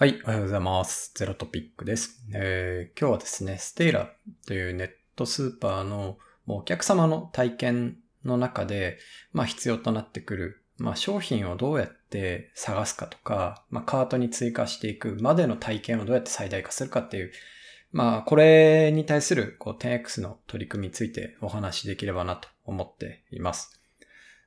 はい、おはようございます。ゼロトピックです。えー今日はですね、ステイラというネットスーパーのお客様の体験の中で、まあ必要となってくる、まあ商品をどうやって探すかとか、まあカートに追加していくまでの体験をどうやって最大化するかっていう、まあこれに対するこう 10X の取り組みについてお話しできればなと思っています。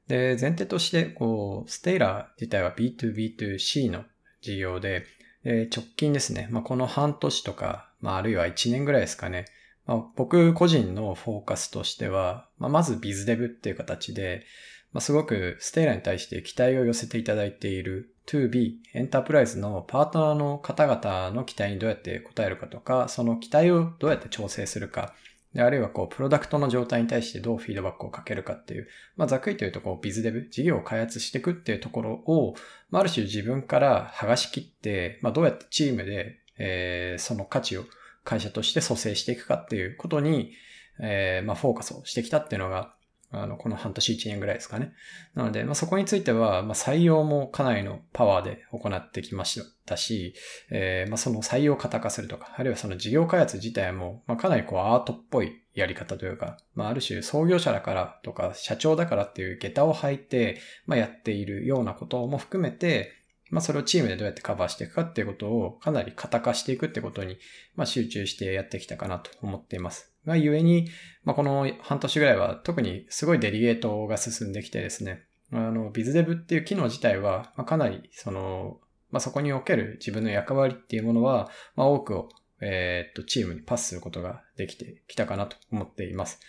で、前提として、こう、ステイラ自体は B2B2C の事業で、えー直近ですね、まあ、この半年とか、まあ、あるいは1年ぐらいですかね、まあ、僕個人のフォーカスとしては、まあ、まずビズデブっていう形で、まあ、すごくステイラに対して期待を寄せていただいている 2B、エンタープライズのパートナーの方々の期待にどうやって応えるかとか、その期待をどうやって調整するか、であるいはこう、プロダクトの状態に対してどうフィードバックをかけるかっていう、まあ、ざっくりというとこう、ビズデブ、事業を開発していくっていうところを、まあ、ある種自分から剥がし切って、まあ、どうやってチームで、えーその価値を会社として蘇生していくかっていうことに、えーまあ、フォーカスをしてきたっていうのが、あの、この半年1年ぐらいですかね。なので、まあ、そこについては、まあ、採用もかなりのパワーで行ってきましたし、えーまあ、その採用型化するとか、あるいはその事業開発自体も、まあ、かなりこうアートっぽいやり方というか、まあ、ある種創業者だからとか、社長だからっていう下駄を履いて、まあ、やっているようなことも含めて、まあ、それをチームでどうやってカバーしていくかっていうことをかなり型化していくってことに、まあ、集中してやってきたかなと思っています。がゆえに、まあ、この半年ぐらいは特にすごいデリゲートが進んできてですね、あの、ビズデブっていう機能自体は、まあ、かなり、その、まあ、そこにおける自分の役割っていうものは、まあ、多くを、えーっと、チームにパスすることができてきたかなと思っています。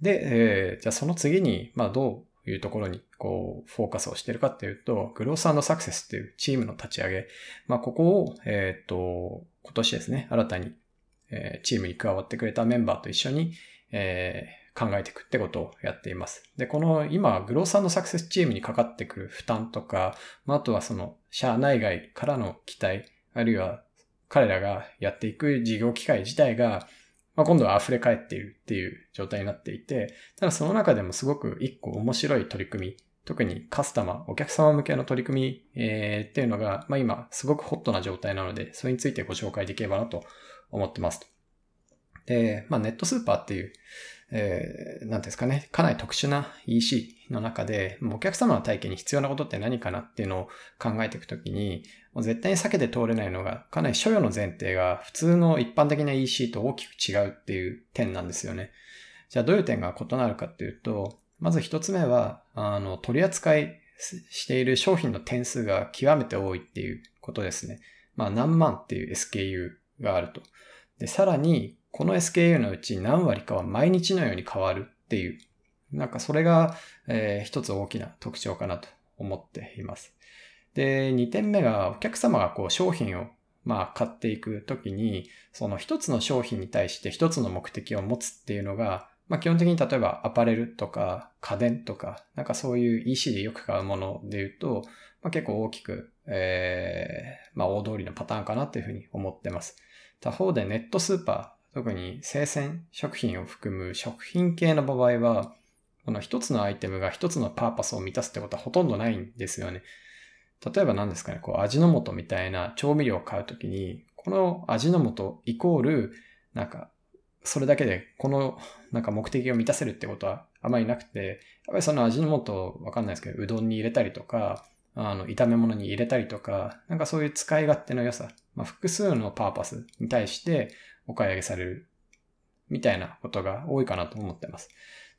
で、えーじゃあその次に、まあ、どういうところに、こう、フォーカスをしてるかっていうと、グロースサクセスっていうチームの立ち上げ、まあ、ここを、えーっと、今年ですね、新たに、えチームに加わってくれたメンバーと一緒に、えー考えていくってことをやっています。で、この今、グロースサクセスチームにかかってくる負担とか、まあ、あとはその、社内外からの期待、あるいは彼らがやっていく事業機会自体が、まあ、今度は溢れ返っているっていう状態になっていて、ただその中でもすごく一個面白い取り組み、特にカスタマー、お客様向けの取り組み、えーっていうのが、まあ、今すごくホットな状態なので、それについてご紹介できればなと思ってますと。で、まあ、ネットスーパーっていう、えー、なんですかね、かなり特殊な EC の中で、お客様の体験に必要なことって何かなっていうのを考えていくときに、もう絶対に避けて通れないのが、かなり所与の前提が普通の一般的な EC と大きく違うっていう点なんですよね。じゃあどういう点が異なるかっていうと、まず一つ目は、あの、取り扱いしている商品の点数が極めて多いっていうことですね。まあ何万っていう SKU があると。で、さらに、この SKU のうち何割かは毎日のように変わるっていう、なんかそれが、えー一つ大きな特徴かなと思っています。で、2点目がお客様がこう商品をまあ買っていくときに、その一つの商品に対して一つの目的を持つっていうのが、まあ基本的に例えばアパレルとか家電とか、なんかそういう EC でよく買うもので言うと、まあ結構大きく、えーまあ大通りのパターンかなっていうふうに思ってます。他方でネットスーパー、特に生鮮食品を含む食品系の場合は、この一つのアイテムが一つのパーパスを満たすってことはほとんどないんですよね。例えば何ですかね、こう味の素みたいな調味料を買うときに、この味の素イコール、なんか、それだけでこのなんか目的を満たせるってことはあまりなくて、やっぱりその味の素わかんないですけど、うどんに入れたりとか、あの、炒め物に入れたりとか、なんかそういう使い勝手の良さ、まあ、複数のパーパスに対してお買い上げされるみたいなことが多いかなと思ってます。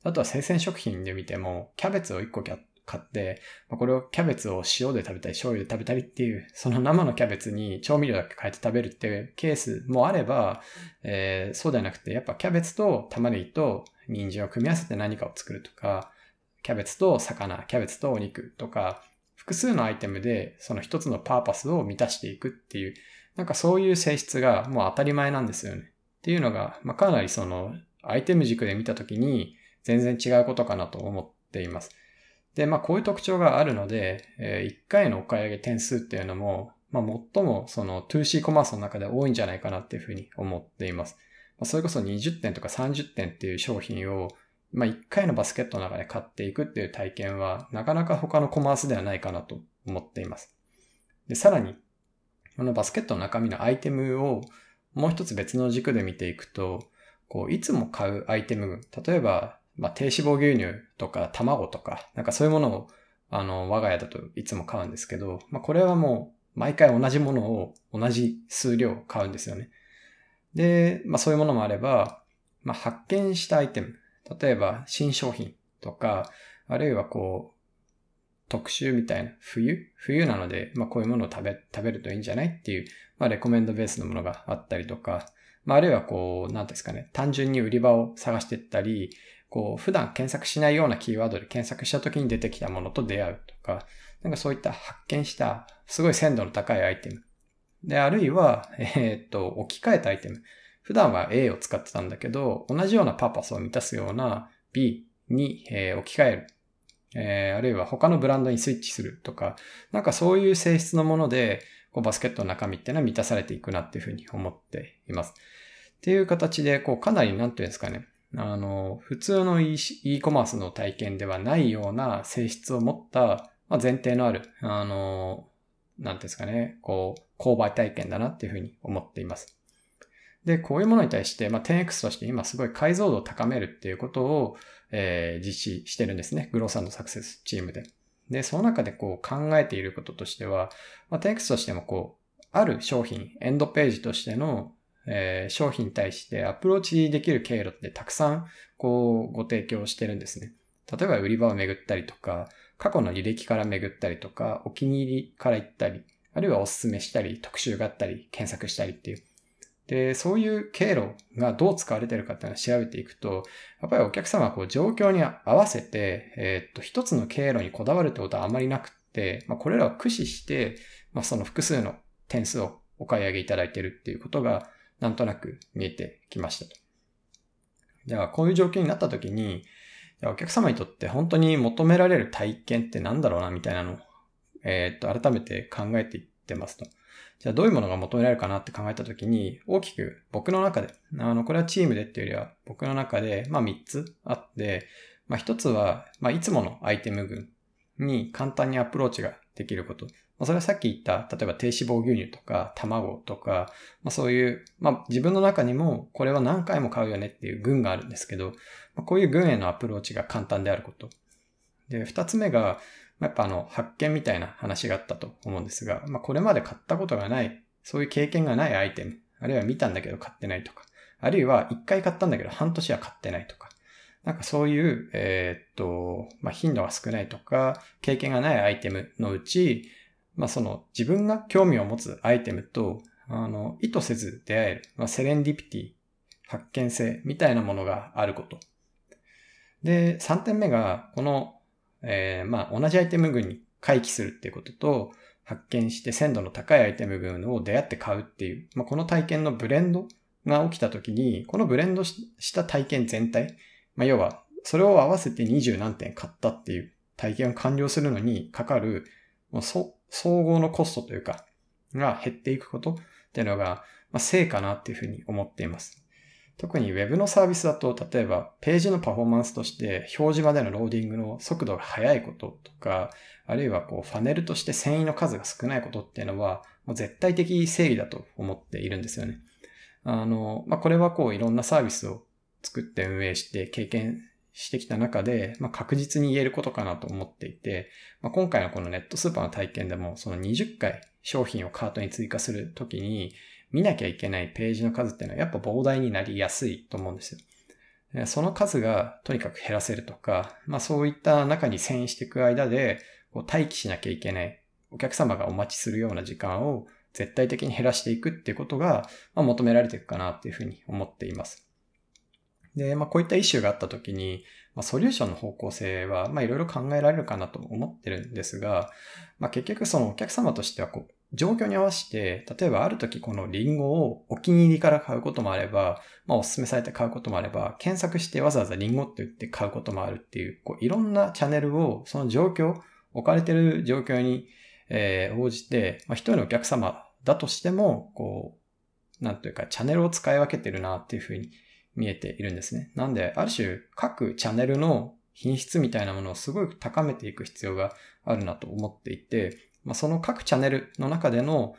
あとは生鮮食品で見ても、キャベツを1個買って、まこれをキャベツを塩で食べたり、醤油で食べたりっていう、その生のキャベツに調味料だけ変えて食べるっていうケースもあれば、えーそうではなくて、やっぱキャベツと玉ねぎと人参を組み合わせて何かを作るとか、キャベツと魚、キャベツとお肉とか、複数のアイテムでその一つのパーパスを満たしていくっていう、なんかそういう性質がもう当たり前なんですよね。っていうのが、まあ、かなりそのアイテム軸で見たときに全然違うことかなと思っています。で、まあこういう特徴があるので、え1回のお買い上げ点数っていうのも、まあ最もその 2C コマースの中で多いんじゃないかなっていうふうに思っています。まあ、それこそ20点とか30点っていう商品をまあ、1回のバスケットの中で買っていくっていう体験は、なかなか他のコマースではないかなと思っています。で、さらに、このバスケットの中身のアイテムをもう一つ別の軸で見ていくと、こう、いつも買うアイテム、例えば、まあ、低脂肪牛乳とか卵とか、なんかそういうものを、あの、我が家だといつも買うんですけど、まあ、これはもう、毎回同じものを同じ数量買うんですよね。で、まあ、そういうものもあれば、まあ、発見したアイテム、例えば新商品とか、あるいはこう、特集みたいな、冬？冬なので、まあこういうものを食べ、食べるといいんじゃないっていう、まあレコメンドベースのものがあったりとか、まああるいはこう、なんですかね、単純に売り場を探していったり、こう、普段検索しないようなキーワードで検索した時に出てきたものと出会うとか、なんかそういった発見した、すごい鮮度の高いアイテム。で、あるいは、えー、っと、置き換えたアイテム。普段は A を使ってたんだけど、同じようなパーパスを満たすような B に、え、置き換える。えー、あるいは他のブランドにスイッチするとか、なんかそういう性質のもので、こうバスケットの中身っていうのは満たされていくなっていうふうに思っています。っていう形で、こうかなりなんていうんですかね、あの、普通の e コマースの体験ではないような性質を持った、まあ、前提のある、あの、なんていうんですかね、こう、購買体験だなっていうふうに思っています。で、こういうものに対して、まあ、10X として今すごい解像度を高めるっていうことを、えー、実施してるんですね。グローサンドサクセスチームで。で、その中でこう考えていることとしては、まあ、10X としてもこう、ある商品、エンドページとしての、えー、商品に対してアプローチできる経路ってたくさんこうご提供してるんですね。例えば売り場を巡ったりとか、過去の履歴から巡ったりとか、お気に入りから行ったり、あるいはおすすめしたり、特集があったり、検索したりっていう。で、そういう経路がどう使われてるかっていうのを調べていくと、やっぱりお客様はこう状況に合わせて、えー、っと、一つの経路にこだわるってことはあまりなくって、まあ、これらを駆使して、まあ、その複数の点数をお買い上げいただいてるっていうことが、なんとなく見えてきましたと。じゃあ、こういう状況になった時に、お客様にとって本当に求められる体験って何だろうな、みたいなのを、えー、っと、改めて考えていってますと。じゃあどういうものが求められるかなって考えたときに、大きく僕の中で、あの、これはチームでっていうよりは、僕の中で、まあ3つあって、まあ1つは、まあいつものアイテム群に簡単にアプローチができること。まあ、それはさっき言った、例えば低脂肪牛乳とか卵とか、まあそういう、まあ自分の中にもこれは何回も買うよねっていう群があるんですけど、まあ、こういう群へのアプローチが簡単であること。で、二つ目が、まやっぱあの、発見みたいな話があったと思うんですが、まあ、これまで買ったことがない、そういう経験がないアイテム、あるいは見たんだけど買ってないとか、あるいは一回買ったんだけど半年は買ってないとか、なんかそういう、えー、っと、まあ、頻度が少ないとか、経験がないアイテムのうち、まあ、その自分が興味を持つアイテムと、あの、意図せず出会える、まあ、セレンディピティ、発見性みたいなものがあること。で、3点目が、このえー、まあ、同じアイテム群に回帰するっていうことと、発見して鮮度の高いアイテム群を出会って買うっていう、まあ、この体験のブレンドが起きた時に、このブレンドした体験全体、まあ、要は、それを合わせて20何点買ったっていう体験を完了するのにかかる、もう総合のコストというか、が減っていくことっていうのが、まあ、成果なっていうふうに思っています。特に Web のサービスだと、例えばページのパフォーマンスとして表示までのローディングの速度が速いこととか、あるいはこうファネルとして繊維の数が少ないことっていうのは、もう絶対的正義だと思っているんですよね。あの、まあ、これはこういろんなサービスを作って運営して経験してきた中で、まあ、確実に言えることかなと思っていて、まあ、今回のこのネットスーパーの体験でも、その20回商品をカートに追加するときに、見なきゃいけないページの数っていうのはやっぱ膨大になりやすいと思うんですよ。その数がとにかく減らせるとか、まあそういった中に遷移していく間で、こう待機しなきゃいけない、お客様がお待ちするような時間を絶対的に減らしていくっていうことが、まあ、求められていくかなっていうふうに思っています。で、まあこういったイシューがあった時に、まあ、ソリューションの方向性は、まあいろいろ考えられるかなと思ってるんですが、まあ結局そのお客様としてはこう、状況に合わせて、例えばある時このリンゴをお気に入りから買うこともあれば、まあお勧めされて買うこともあれば、検索してわざわざリンゴって言って買うこともあるっていう、こういろんなチャンネルを、その状況、置かれてる状況に、えー、応じて、まあ一人のお客様だとしても、こう、なんというかチャンネルを使い分けてるなっていうふうに見えているんですね。なんで、ある種各チャンネルの品質みたいなものをすごい高めていく必要があるなと思っていて、まあ、その各チャンネルの中での、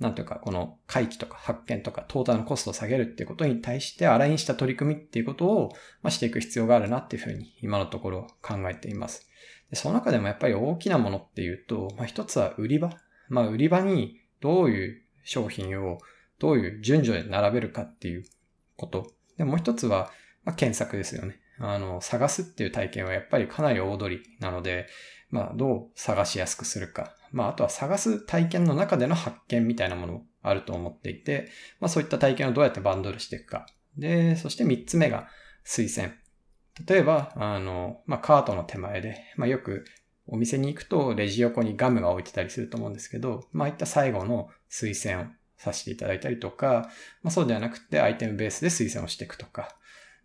なんというか、この回帰とか発見とかトータルのコストを下げるっていうことに対してアラインした取り組みっていうことを、ま、していく必要があるなっていうふうに今のところ考えています。でその中でもやっぱり大きなものっていうと、まあ、一つは売り場。まあ、売り場にどういう商品をどういう順序で並べるかっていうこと。で、もう一つは、まあ、検索ですよね。あの、探すっていう体験はやっぱりかなり大取りなので、まあ、どう探しやすくするか。まあ、あとは探す体験の中での発見みたいなものあると思っていて、まあ、そういった体験をどうやってバンドルしていくか。で、そして三つ目が推薦。例えば、あの、まあ、カートの手前で、まあ、よくお店に行くとレジ横にガムが置いてたりすると思うんですけど、まあ、あいった最後の推薦をさせていただいたりとか、まあ、そうではなくてアイテムベースで推薦をしていくとか、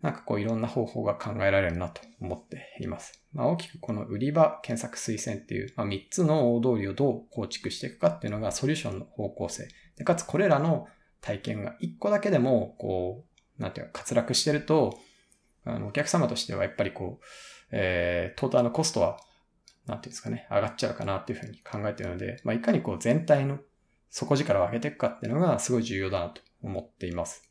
なんかこういろんな方法が考えられるなと思っています。まあ、大きくこの売り場、検索推薦っていう、まあ、3つの大通りをどう構築していくかっていうのがソリューションの方向性。でかつこれらの体験が1個だけでも、こう、なんていうか滑落してると、あの、お客様としてはやっぱりこう、えー、トータルのコストは、なんていうんですかね、上がっちゃうかなっていうふうに考えているので、まあ、いかにこう全体の底力を上げていくかっていうのがすごい重要だなと思っています。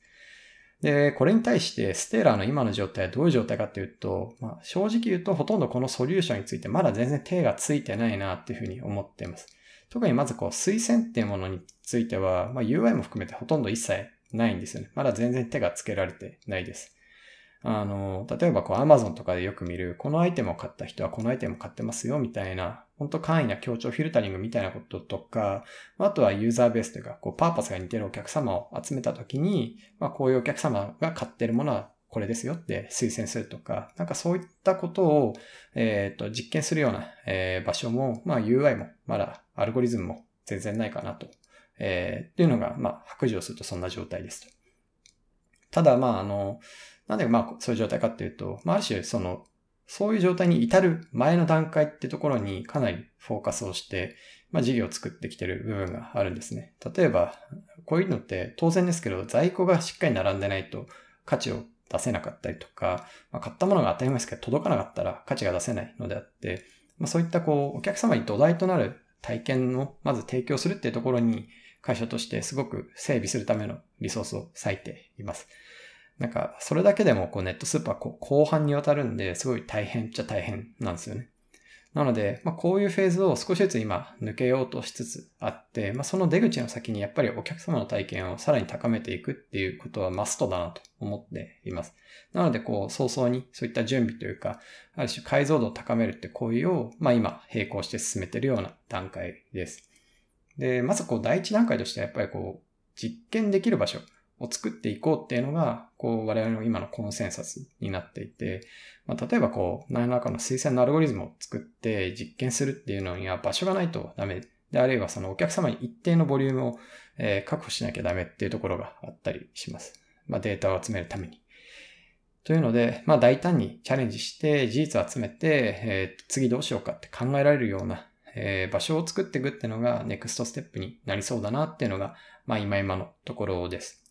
で、これに対してステーラーの今の状態はどういう状態かっていうと、まあ、正直言うとほとんどこのソリューションについてまだ全然手がついてないなっていうふうに思っています。特にまずこう推薦っていうものについては、まあ、UI も含めてほとんど一切ないんですよね。まだ全然手がつけられてないです。あの、例えばこう Amazon とかでよく見る、このアイテムを買った人はこのアイテムを買ってますよみたいな、本当簡易な強調フィルタリングみたいなこととか、あとはユーザーベースというか、こうパーパスが似てるお客様を集めたときに、まあこういうお客様が買ってるものはこれですよって推薦するとか、なんかそういったことを、えっ、ー、と、実験するような、えー、場所も、まあ UI も、まだアルゴリズムも全然ないかなと。えー、っていうのが、まあ白状するとそんな状態ですと。ただ、まああの、なんでまあそういう状態かっていうと、まあある種その、そういう状態に至る前の段階ってところにかなりフォーカスをして、まあ事業を作ってきてる部分があるんですね。例えば、こういうのって当然ですけど、在庫がしっかり並んでないと価値を出せなかったりとか、まあ、買ったものが当たり前ですけど届かなかったら価値が出せないのであって、まあ、そういったこう、お客様に土台となる体験をまず提供するっていうところに会社としてすごく整備するためのリソースを割いています。なんか、それだけでもこうネットスーパー後半にわたるんで、すごい大変っちゃ大変なんですよね。なので、まあ、こういうフェーズを少しずつ今抜けようとしつつあって、まあ、その出口の先にやっぱりお客様の体験をさらに高めていくっていうことはマストだなと思っています。なので、こう、早々にそういった準備というか、ある種解像度を高めるって行為を、まあ、今、並行して進めてるような段階です。で、まずこう、第一段階としてはやっぱりこう、実験できる場所。を作っていこうっていうのが、こう、我々の今のコンセンサスになっていて、まあ、例えばこう、何らかの推薦のアルゴリズムを作って実験するっていうのには場所がないとダメで、あるいはそのお客様に一定のボリュームを、確保しなきゃダメっていうところがあったりします。まあ、データを集めるために。というので、まあ、大胆にチャレンジして事実を集めて、えー、次どうしようかって考えられるような、えー、場所を作っていくっていうのがネクストステップになりそうだなっていうのが、まあ、今今のところです。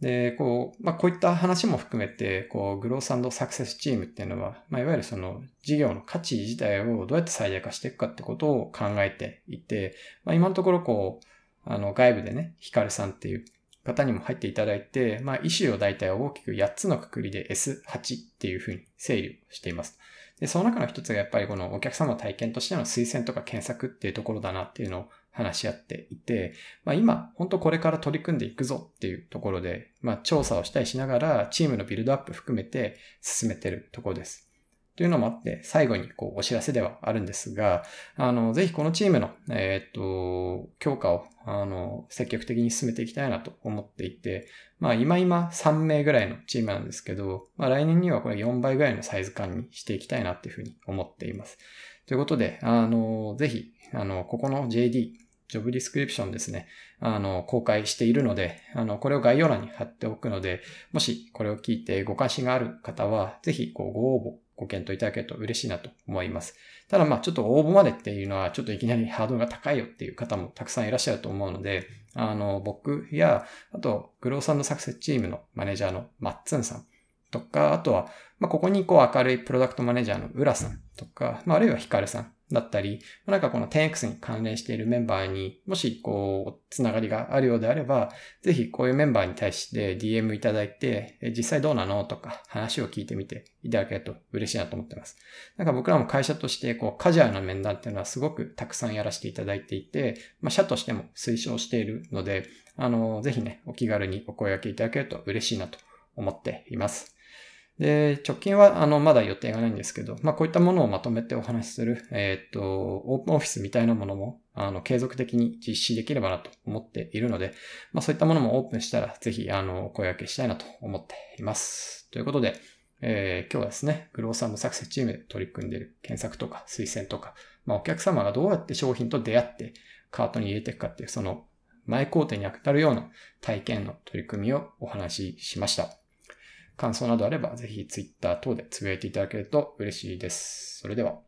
で、こう、まあ、こういった話も含めて、こう、グロースサクセスチームっていうのは、まあ、いわゆるその事業の価値自体をどうやって最大化していくかってことを考えていて、まあ、今のところこう、あの、外部でね、ヒカルさんっていう方にも入っていただいて、まあ、イシューを大体大きく8つのくくりで S8 っていうふうに整理をしています。で、その中の一つがやっぱりこのお客様体験としての推薦とか検索っていうところだなっていうのを話し合っていて、まあ今、本当これから取り組んでいくぞっていうところで、まあ調査をしたりしながら、チームのビルドアップ含めて進めてるところです。というのもあって、最後にこうお知らせではあるんですが、あの、ぜひこのチームの、えっ、と、強化を、あの、積極的に進めていきたいなと思っていて、まあ今今3名ぐらいのチームなんですけど、まあ来年にはこれ4倍ぐらいのサイズ感にしていきたいなっていうふうに思っています。ということで、あの、ぜひ、あの、ここの JD、ジョブディスクリプションですね、あの、公開しているので、あの、これを概要欄に貼っておくので、もしこれを聞いてご関心がある方は、ぜひご応募、ご検討いただけると嬉しいなと思います。ただまあちょっと応募までっていうのはちょっといきなりハードルが高いよっていう方もたくさんいらっしゃると思うので、あの、僕や、あと、グローサンドサクセスチームのマネージャーのマッツンさんとか、あとは、まあ、ここにこう明るいプロダクトマネージャーの浦さんとか、まあ、あるいはヒカルさんだったり、なんかこの 10X に関連しているメンバーにもしこう、つながりがあるようであれば、ぜひこういうメンバーに対して DM いただいて、実際どうなのとか話を聞いてみていただけると嬉しいなと思ってます。なんか僕らも会社としてこう、カジュアルな面談っていうのはすごくたくさんやらせていただいていて、まあ社としても推奨しているので、あの、ぜひね、お気軽にお声掛けいただけると嬉しいなと思っています。で、直近は、あの、まだ予定がないんですけど、まあ、こういったものをまとめてお話しする、えっ、と、オープンオフィスみたいなものも、あの、継続的に実施できればなと思っているので、まあ、そういったものもオープンしたら、ぜひ、あの、声掛けしたいなと思っています。ということで、えー、今日はですね、グローサーのサクセスチームで取り組んでいる検索とか推薦とか、まあ、お客様がどうやって商品と出会ってカートに入れていくかっていう、その前工程に当たるような体験の取り組みをお話ししました。感想などあれば、ぜひ Twitter 等でつぶやいていただけると嬉しいです。それでは。